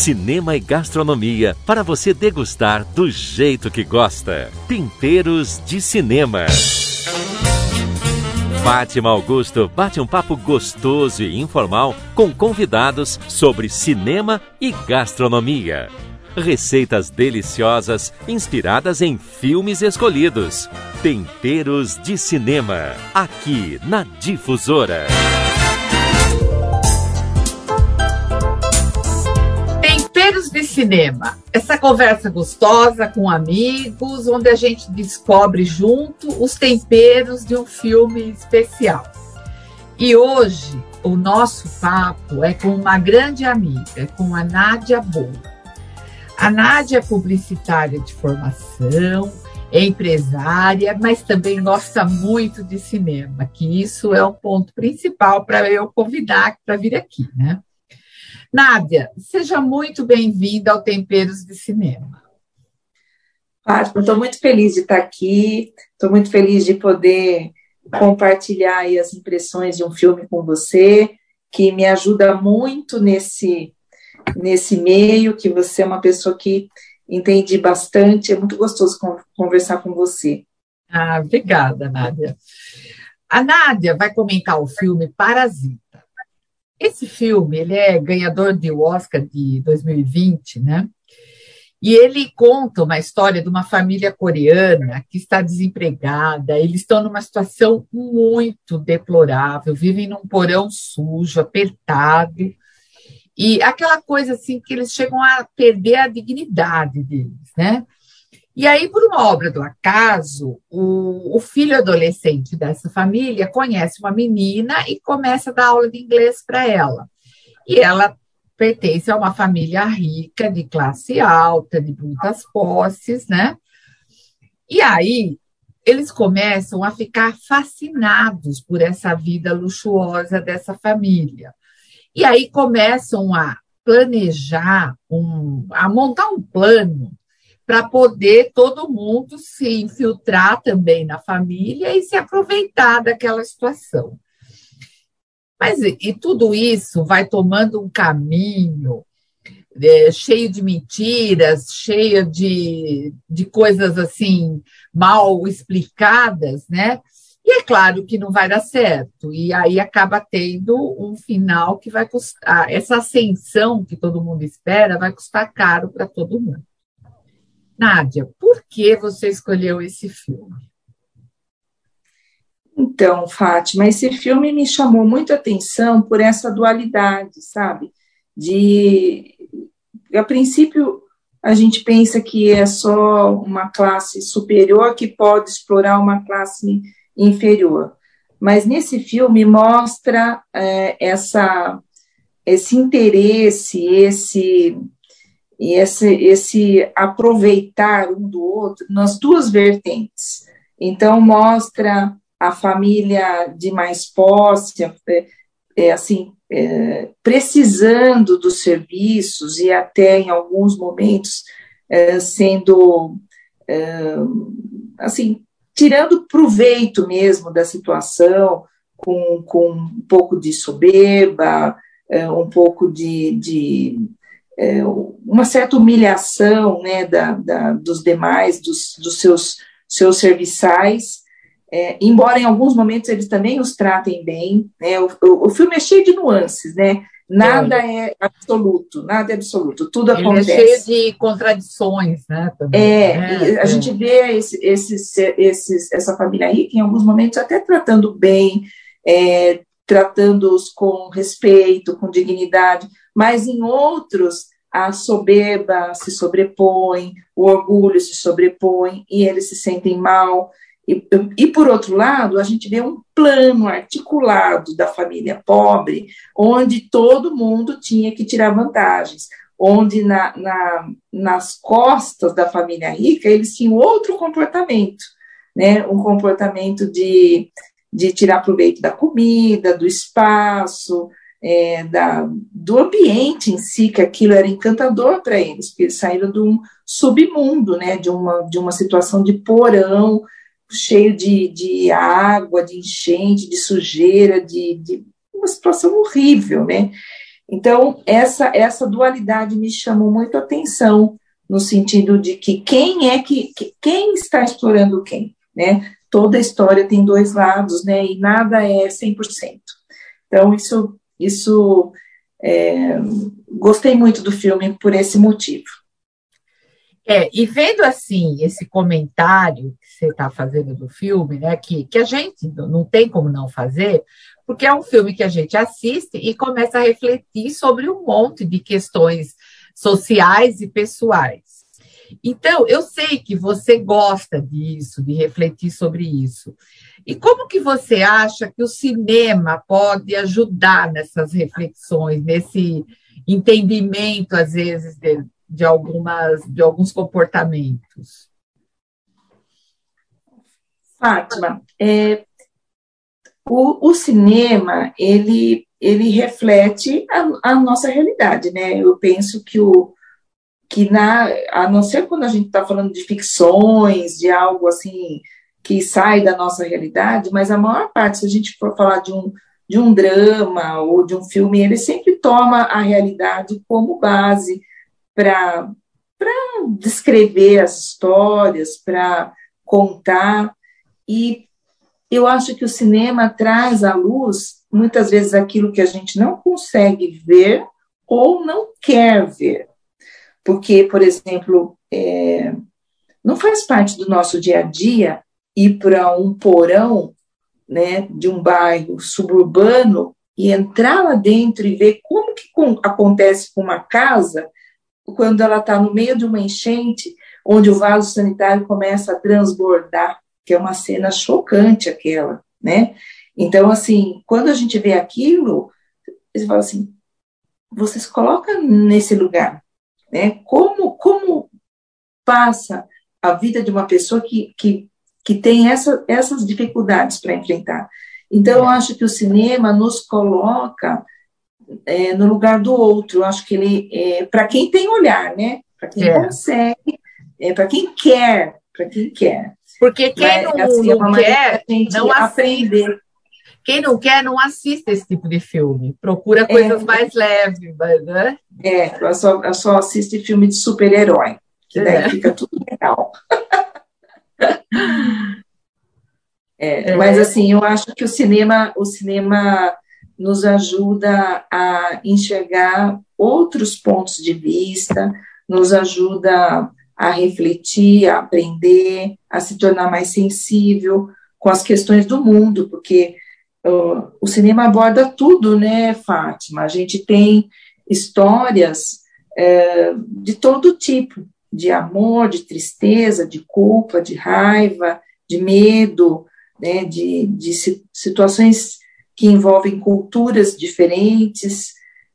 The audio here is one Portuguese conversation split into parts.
cinema e gastronomia para você degustar do jeito que gosta. Temperos de Cinema. Fátima Augusto bate um papo gostoso e informal com convidados sobre cinema e gastronomia. Receitas deliciosas inspiradas em filmes escolhidos. Temperos de Cinema, aqui na Difusora. Temperos de Cinema. Essa conversa gostosa com amigos, onde a gente descobre junto os temperos de um filme especial. E hoje o nosso papo é com uma grande amiga, com a Nádia Boa. A Nádia é publicitária de formação, é empresária, mas também gosta muito de cinema, que isso é o ponto principal para eu convidar para vir aqui, né? Nádia, seja muito bem-vinda ao Temperos de Cinema. Fátima, estou muito feliz de estar aqui, estou muito feliz de poder compartilhar as impressões de um filme com você, que me ajuda muito nesse nesse meio, que você é uma pessoa que entende bastante, é muito gostoso conversar com você. Ah, obrigada, Nádia. A Nádia vai comentar o filme Parasita. Esse filme, ele é ganhador de Oscar de 2020, né? E ele conta uma história de uma família coreana que está desempregada. Eles estão numa situação muito deplorável, vivem num porão sujo, apertado, e aquela coisa assim que eles chegam a perder a dignidade deles, né? E aí, por uma obra do acaso, o, o, filho adolescente dessa família conhece uma menina e começa a dar aula de inglês para ela. E ela pertence a uma família rica, de classe alta, de muitas posses, né? E aí, eles começam a ficar fascinados por essa vida luxuosa dessa família. E aí começam a planejar, um, a montar um plano para poder todo mundo se infiltrar também na família e se aproveitar daquela situação. Mas e tudo isso vai tomando um caminho é, cheio de mentiras, cheio de, de coisas assim mal explicadas, né? E é claro que não vai dar certo. E aí acaba tendo um final que vai custar. Essa ascensão que todo mundo espera vai custar caro para todo mundo. Nádia, por que você escolheu esse filme? Então, Fátima, esse filme me chamou muito atenção por essa dualidade, sabe? De, a princípio, a gente pensa que é só uma classe superior que pode explorar uma classe inferior. Mas nesse filme mostra é, essa, esse interesse, esse, esse, esse aproveitar um do outro nas duas vertentes. Então, mostra a família de mais posse, é, é, assim, é, precisando dos serviços e até em alguns momentos é, sendo, é, assim, tirando proveito mesmo da situação, com, com um pouco de soberba, é, um pouco de, de é, uma certa humilhação né, da, da, dos demais, dos, dos seus, seus serviçais, é, embora em alguns momentos eles também os tratem bem. Né, o, o, o filme é cheio de nuances, né? Nada é absoluto, nada é absoluto, tudo Ele acontece. É cheio de contradições, né? Também. É, é a é. gente vê esse, esses, esses, essa família rica em alguns momentos até tratando bem, é, tratando-os com respeito, com dignidade, mas em outros a soberba se sobrepõe, o orgulho se sobrepõe e eles se sentem mal. E, e, por outro lado, a gente vê um plano articulado da família pobre, onde todo mundo tinha que tirar vantagens, onde na, na, nas costas da família rica eles tinham outro comportamento, né? um comportamento de, de tirar proveito da comida, do espaço, é, da, do ambiente em si, que aquilo era encantador para eles, porque eles saíram de um submundo, né? de, uma, de uma situação de porão, cheio de, de água, de enchente, de sujeira, de, de uma situação horrível, né? Então, essa, essa dualidade me chamou muito a atenção, no sentido de que quem é que, quem está explorando quem, né? Toda história tem dois lados, né? E nada é 100%. Então, isso, isso é, gostei muito do filme por esse motivo. É, e vendo assim esse comentário que você está fazendo do filme, né, que, que a gente não tem como não fazer, porque é um filme que a gente assiste e começa a refletir sobre um monte de questões sociais e pessoais. Então, eu sei que você gosta disso, de refletir sobre isso. E como que você acha que o cinema pode ajudar nessas reflexões, nesse entendimento, às vezes, de, de, algumas, de alguns comportamentos? Fátima, é, o, o, cinema, ele, ele reflete a, a, nossa realidade, né? Eu penso que o que na, a não ser quando a gente está falando de ficções, de algo assim que sai da nossa realidade, mas a maior parte, se a gente for falar de um, de um drama ou de um filme, ele sempre toma a realidade como base para descrever as histórias, para contar. E eu acho que o cinema traz à luz, muitas vezes, aquilo que a gente não consegue ver ou não quer ver. Porque, por exemplo, é, não faz parte do nosso dia a dia ir para um porão né, de um bairro suburbano e entrar lá dentro e ver como que acontece com uma casa quando ela está no meio de uma enchente, onde o vaso sanitário começa a transbordar, que é uma cena chocante aquela, né? Então, assim, quando a gente vê aquilo, você fala assim, vocês colocam nesse lugar, né? Como, como passa a vida de uma pessoa que, que, que tem essa, essas dificuldades para enfrentar? Então, eu acho que o cinema nos coloca é, no lugar do outro. Eu acho que ele, é, para quem tem olhar, né? Para quem é. consegue, é, para quem quer, para quem quer. Porque quem não, assim, não quer, não aprender. Assiste. Quem não quer, não assiste esse tipo de filme. Procura coisas é. mais leves, né? É, eu só, só assisto filme de super-herói, que daí é. fica tudo legal. É, é, mas assim, eu acho que o cinema, o cinema nos ajuda a enxergar outros pontos de vista, nos ajuda a refletir, a aprender, a se tornar mais sensível com as questões do mundo, porque o cinema aborda tudo, né, Fátima? A gente tem histórias uh, de todo tipo, de amor, de tristeza, de culpa, de raiva, de medo, né, de, de situações que envolvem culturas diferentes,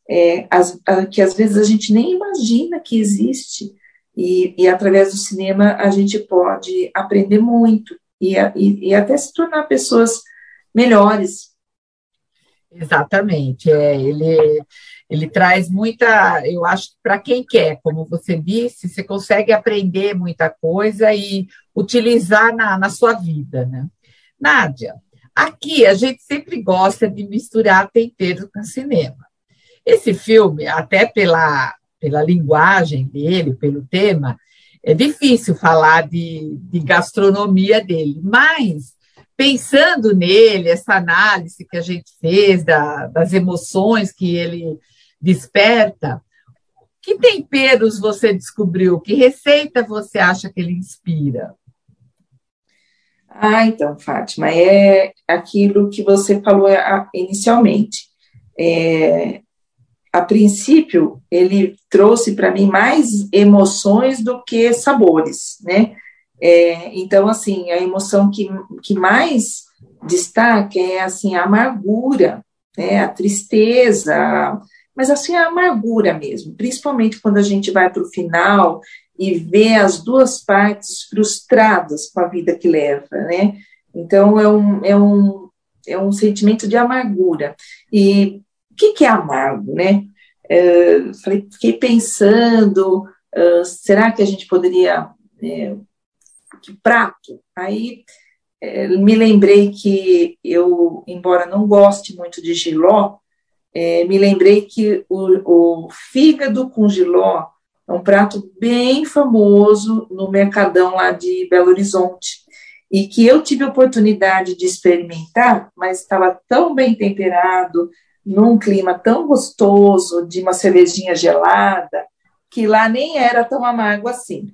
é, as, a, que às vezes a gente nem imagina que existe, e, e através do cinema a gente pode aprender muito e, e, e até se tornar pessoas melhores. Exatamente, é, ele, ele traz muita, eu acho que para quem quer, como você disse, você consegue aprender muita coisa e utilizar na, na sua vida, né? Nádia, aqui a gente sempre gosta de misturar tempero com cinema. Esse filme, até pela, pela linguagem dele, pelo tema, é difícil falar de, de gastronomia dele, mas pensando nele, essa análise que a gente fez da, das emoções que ele desperta, que temperos você descobriu? Que receita você acha que ele inspira? Ah, então, Fátima, é aquilo que você falou inicialmente. É, a princípio, ele trouxe para mim mais emoções do que sabores, né? É, então, assim, a emoção que, que mais destaca é, assim, a amargura, né? A tristeza, mas, assim, a amargura mesmo, principalmente quando a gente vai para o final e vê as duas partes frustradas com a vida que leva, né? Então, é um, é um, é um sentimento de amargura. E o que, que é amargo, né? É, falei, fiquei pensando, uh, será que a gente poderia... É, que prato? Aí é, me lembrei que eu, embora não goste muito de giló, é, me lembrei que o, o fígado com giló é um prato bem famoso no mercadão lá de Belo Horizonte e que eu tive a oportunidade de experimentar, mas estava tão bem temperado, num clima tão gostoso, de uma cervejinha gelada, que lá nem era tão amargo assim.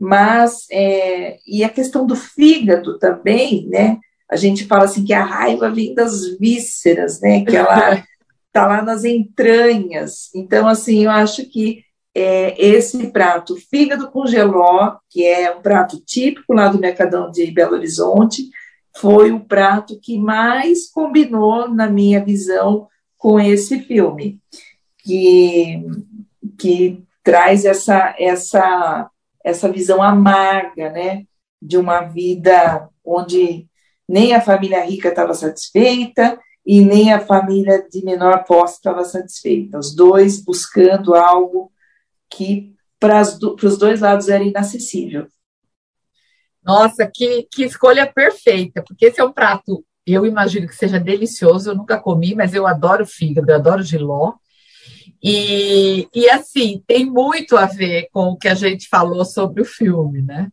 Mas, é, e a questão do fígado também, né? A gente fala assim que a raiva vem das vísceras, né? Que ela está lá nas entranhas. Então, assim, eu acho que é, esse prato, fígado com geló, que é um prato típico lá do Mercadão de Belo Horizonte, foi o prato que mais combinou, na minha visão, com esse filme, que, que traz essa, essa, essa visão amarga, né, de uma vida onde nem a família rica estava satisfeita e nem a família de menor posse estava satisfeita. Os dois buscando algo que para os dois lados era inacessível. Nossa, que, que escolha perfeita, porque esse é um prato, eu imagino que seja delicioso, eu nunca comi, mas eu adoro fígado, eu adoro giló. E, e assim, tem muito a ver com o que a gente falou sobre o filme, né?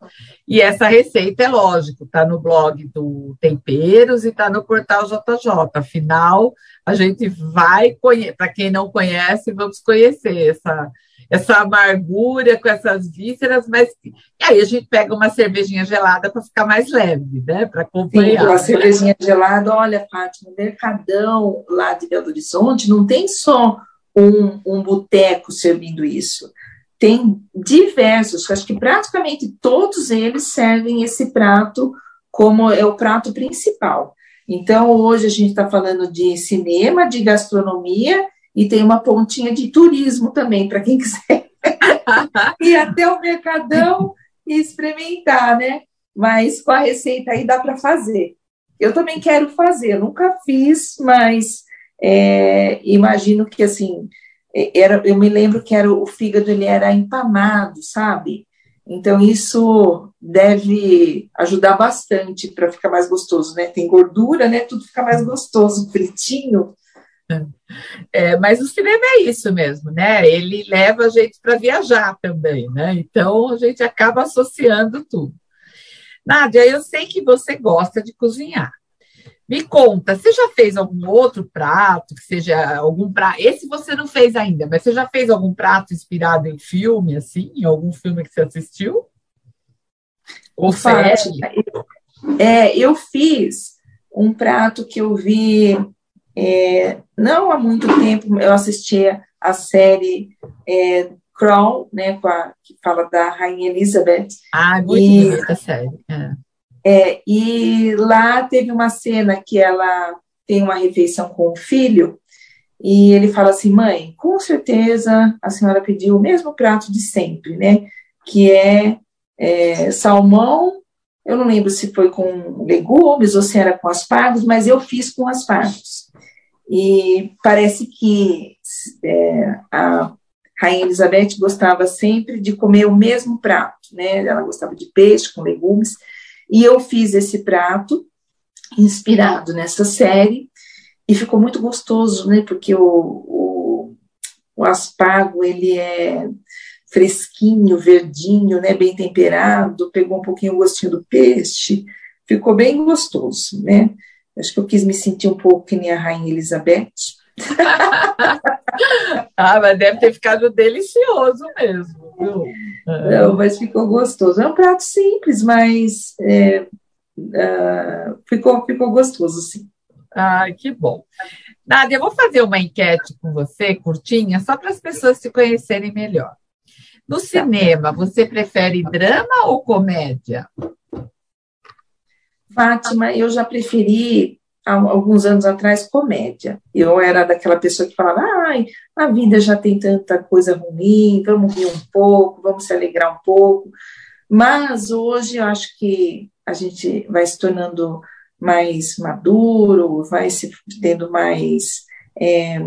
E essa receita, é lógico, está no blog do Temperos e está no portal JJ. Afinal, a gente vai conhecer, para quem não conhece, vamos conhecer essa, essa amargura com essas vísceras, mas e aí a gente pega uma cervejinha gelada para ficar mais leve, né? Para acompanhar. Sim, uma cervejinha gelada, olha, Fátima, Mercadão lá de Belo Horizonte não tem só um, um boteco servindo isso. Tem diversos, acho que praticamente todos eles servem esse prato como é o prato principal. Então, hoje a gente está falando de cinema, de gastronomia e tem uma pontinha de turismo também, para quem quiser ir até o Mercadão e experimentar, né? Mas com a receita aí dá para fazer. Eu também quero fazer, nunca fiz, mas é, imagino que assim, era, eu me lembro que era o fígado ele era empamado, sabe? Então isso deve ajudar bastante para ficar mais gostoso, né? Tem gordura, né? Tudo fica mais gostoso, fritinho. É, mas o cinema é isso mesmo, né? Ele leva a gente para viajar também, né? Então a gente acaba associando tudo. Nádia, eu sei que você gosta de cozinhar. Me conta, você já fez algum outro prato, que seja algum prato? Esse você não fez ainda, mas você já fez algum prato inspirado em filme, assim, em algum filme que você assistiu? Ou série? É, eu fiz um prato que eu vi é, não há muito tempo eu assistia a série é, Crown, né, a, que fala da Rainha Elizabeth. Ah, muito e, bonita a série. É. É, e lá teve uma cena que ela tem uma refeição com o filho e ele fala assim, mãe, com certeza a senhora pediu o mesmo prato de sempre, né? Que é, é salmão, eu não lembro se foi com legumes ou se era com aspargos, mas eu fiz com aspargos. E parece que é, a Rainha Elizabeth gostava sempre de comer o mesmo prato, né? Ela gostava de peixe com legumes. E eu fiz esse prato inspirado nessa série e ficou muito gostoso, né? Porque o, o, o aspargo ele é fresquinho, verdinho, né? Bem temperado, pegou um pouquinho o gostinho do peixe, ficou bem gostoso, né? Acho que eu quis me sentir um pouco que nem a Rainha Elizabeth. ah, mas deve ter ficado delicioso mesmo. Viu? Não, mas ficou gostoso. É um prato simples, mas é, uh, ficou, ficou gostoso, sim. Ai, que bom. Nádia, eu vou fazer uma enquete com você, curtinha, só para as pessoas se conhecerem melhor. No cinema, você prefere drama ou comédia? Fátima, eu já preferi, há alguns anos atrás, comédia. Eu era daquela pessoa que falava, ai, a vida já tem tanta coisa ruim, vamos rir um pouco, vamos se alegrar um pouco. Mas hoje eu acho que a gente vai se tornando mais maduro, vai se tendo mais é,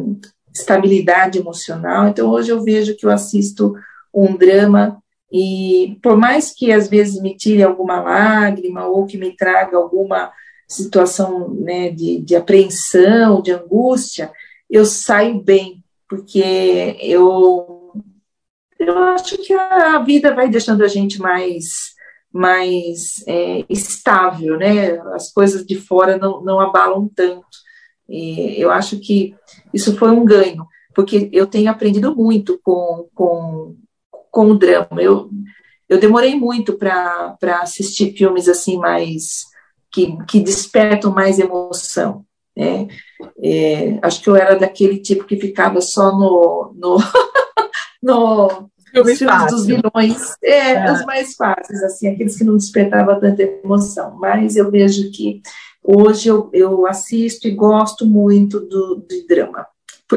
estabilidade emocional. Então, hoje eu vejo que eu assisto um drama e por mais que às vezes me tire alguma lágrima ou que me traga alguma situação né, de, de apreensão, de angústia, eu saio bem, porque eu, eu acho que a vida vai deixando a gente mais mais é, estável, né? As coisas de fora não, não abalam tanto. E eu acho que isso foi um ganho, porque eu tenho aprendido muito com, com, com o drama. Eu, eu demorei muito para assistir filmes assim mais que, que despertam mais emoção. Né? É, acho que eu era daquele tipo que ficava só no, no, no filme filmes dos vilões, é, é, os mais fáceis, assim, aqueles que não despertavam tanta emoção. Mas eu vejo que hoje eu, eu assisto e gosto muito do, do drama.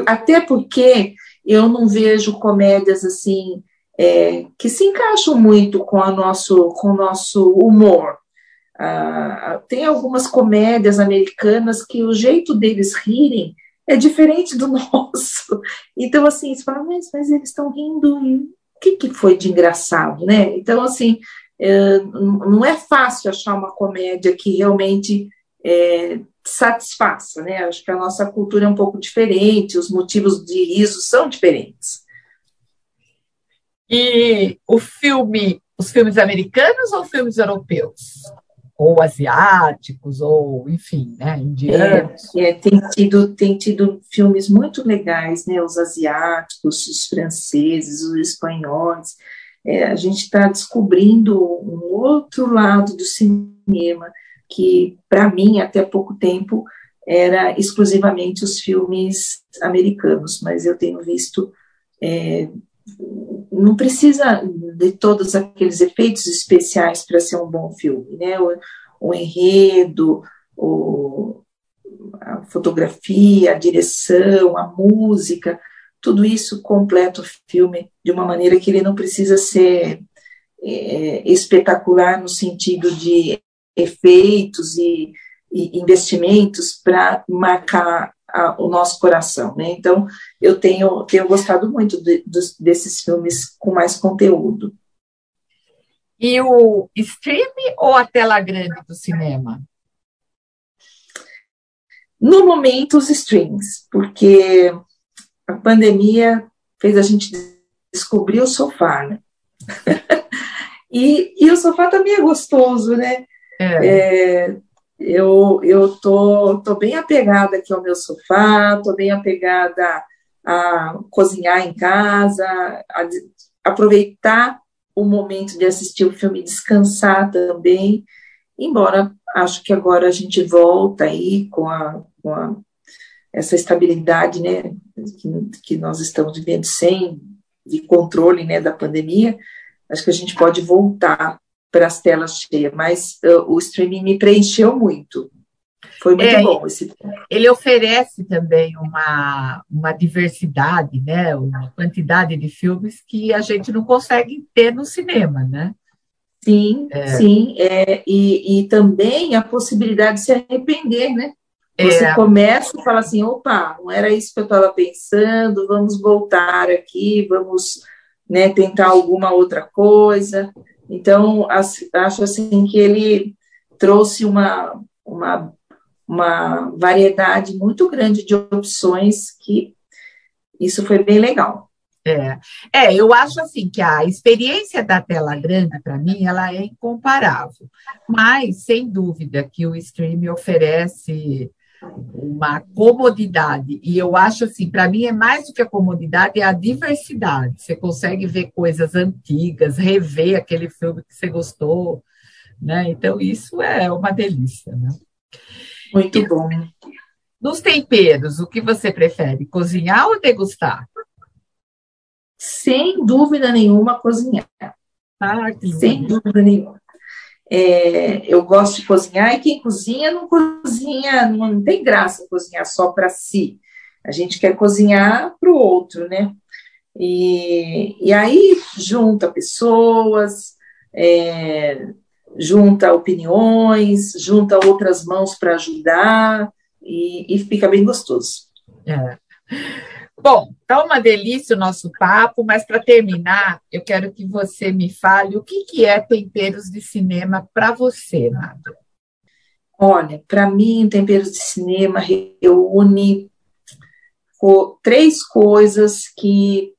Até porque eu não vejo comédias assim é, que se encaixam muito com, a nosso, com o nosso humor. Ah, tem algumas comédias americanas que o jeito deles rirem é diferente do nosso. Então, assim, você fala, mas, mas eles estão rindo e que, que foi de engraçado, né? Então, assim, é, não é fácil achar uma comédia que realmente é, satisfaça, né? Acho que a nossa cultura é um pouco diferente, os motivos de riso são diferentes. E o filme, os filmes americanos ou filmes europeus? Ou asiáticos, ou enfim, né, indianos. É, é, tem, tido, tem tido filmes muito legais, né, os asiáticos, os franceses, os espanhóis. É, a gente está descobrindo um outro lado do cinema que, para mim, até pouco tempo, era exclusivamente os filmes americanos, mas eu tenho visto. Não precisa de todos aqueles efeitos especiais para ser um bom filme, né? O, o enredo, o, a fotografia, a direção, a música, tudo isso completa o filme de uma maneira que ele não precisa ser é, espetacular no sentido de efeitos e, e investimentos para marcar a, o nosso coração, né? Então, eu tenho, tenho gostado muito de, de, desses filmes com mais conteúdo. E o stream ou a tela grande do cinema? No momento, os streams, porque a pandemia fez a gente descobrir o sofá, né? e, e o sofá também é gostoso, né? É. É, eu eu tô, tô bem apegada aqui ao meu sofá, tô bem apegada a cozinhar em casa, a aproveitar o momento de assistir o filme descansar também, embora acho que agora a gente volta aí com, a, com a, essa estabilidade, né, que, que nós estamos vivendo sem de controle, né, da pandemia, acho que a gente pode voltar para as telas cheias, mas uh, o streaming me preencheu muito. Foi muito é, bom esse Ele oferece também uma, uma diversidade, né? uma quantidade de filmes que a gente não consegue ter no cinema, né? Sim, é. sim. É, e, e também a possibilidade de se arrepender, né? Você é. começa e fala assim, opa, não era isso que eu estava pensando, vamos voltar aqui, vamos né, tentar alguma outra coisa. Então, acho assim que ele trouxe uma, uma, uma variedade muito grande de opções que isso foi bem legal. É, é, eu acho assim que a experiência da tela grande, para mim, ela é incomparável. Mas, sem dúvida, que o streaming oferece uma comodidade. E eu acho assim, para mim é mais do que a comodidade, é a diversidade. Você consegue ver coisas antigas, rever aquele filme que você gostou, né? Então isso é uma delícia, né? Muito e, bom. Nos temperos, o que você prefere, cozinhar ou degustar? Sem dúvida nenhuma, cozinhar. Ah, Sem dúvida nenhuma. É, eu gosto de cozinhar e quem cozinha não cozinha, não tem graça cozinhar só para si. A gente quer cozinhar para o outro, né? E, e aí junta pessoas, é, junta opiniões, junta outras mãos para ajudar e, e, fica bem gostoso. É. Bom, tá uma delícia o nosso papo, mas para terminar, eu quero que você me fale o que, que é temperos de cinema para você, Nada. Olha, para mim, temperos de cinema reúne três coisas que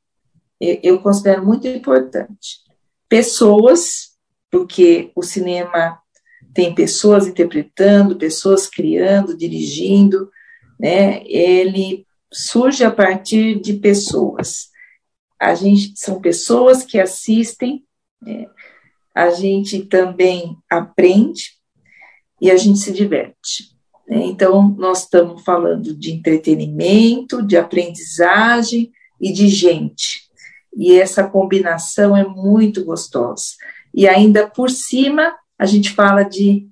eu considero muito importante. Pessoas, porque o cinema tem pessoas interpretando, pessoas criando, dirigindo, né? Ele surge a partir de pessoas. A gente são pessoas que assistem, né? a gente também aprende e a gente se diverte. Né? Então, nós estamos falando de entretenimento, de aprendizagem e de gente. E essa combinação é muito gostosa. E ainda por cima, a gente fala de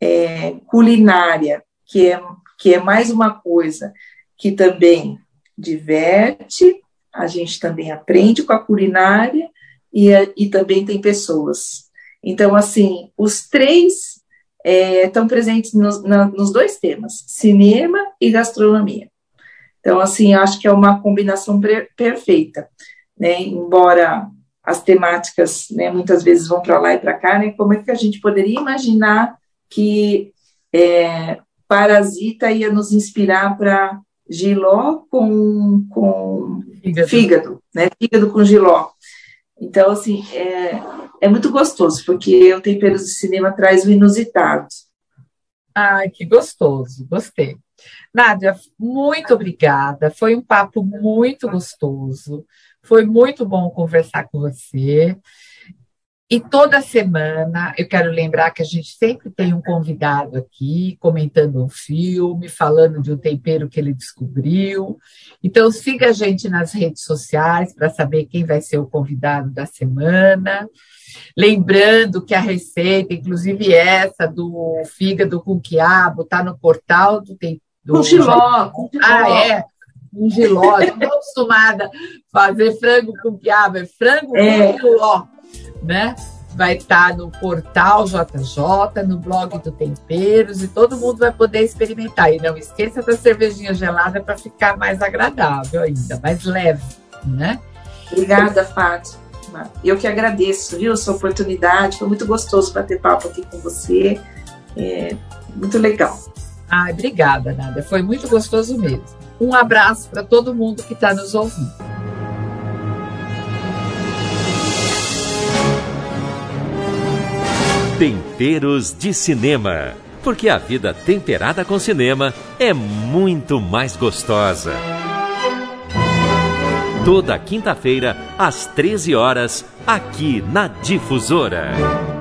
é, culinária, que é, que é mais uma coisa que também diverte, a gente também aprende com a culinária e, e também tem pessoas. Então, assim, os três é, estão presentes nos, na, nos dois temas, cinema e gastronomia. Então, assim, acho que é uma combinação perfeita, né? Embora as temáticas, né, muitas vezes vão para lá e para cá, né? Como é que a gente poderia imaginar que é, Parasita ia nos inspirar para Giló com, com fígado. fígado, né? Fígado com Giló. Então, assim, é, é muito gostoso, porque o Temperos de Cinema traz o inusitado. Ai, que gostoso, gostei. Nádia, muito obrigada. Foi um papo muito gostoso. Foi muito bom conversar com você. E toda semana eu quero lembrar que a gente sempre tem um convidado aqui comentando um filme, falando de um tempero que ele descobriu. Então siga a gente nas redes sociais para saber quem vai ser o convidado da semana. Lembrando que a receita, inclusive essa do fígado com quiabo, está no portal do, do com giló, com giló. Ah, é um giló. Estou acostumada a fazer frango com quiabo, é frango é. com giló né? Vai estar tá no portal JJ, no blog do Temperos, e todo mundo vai poder experimentar. E não esqueça da cervejinha gelada para ficar mais agradável ainda, mais leve, né? Obrigada, Fátima. Eu que agradeço, viu, sua oportunidade. Foi muito gostoso bater papo aqui com você. É muito legal. Ah, obrigada, Nada. Foi muito gostoso mesmo. Um abraço para todo mundo que está nos ouvindo. Temperos de Cinema. Porque a vida temperada com cinema é muito mais gostosa. Toda quinta-feira, às 13 horas, aqui na Difusora.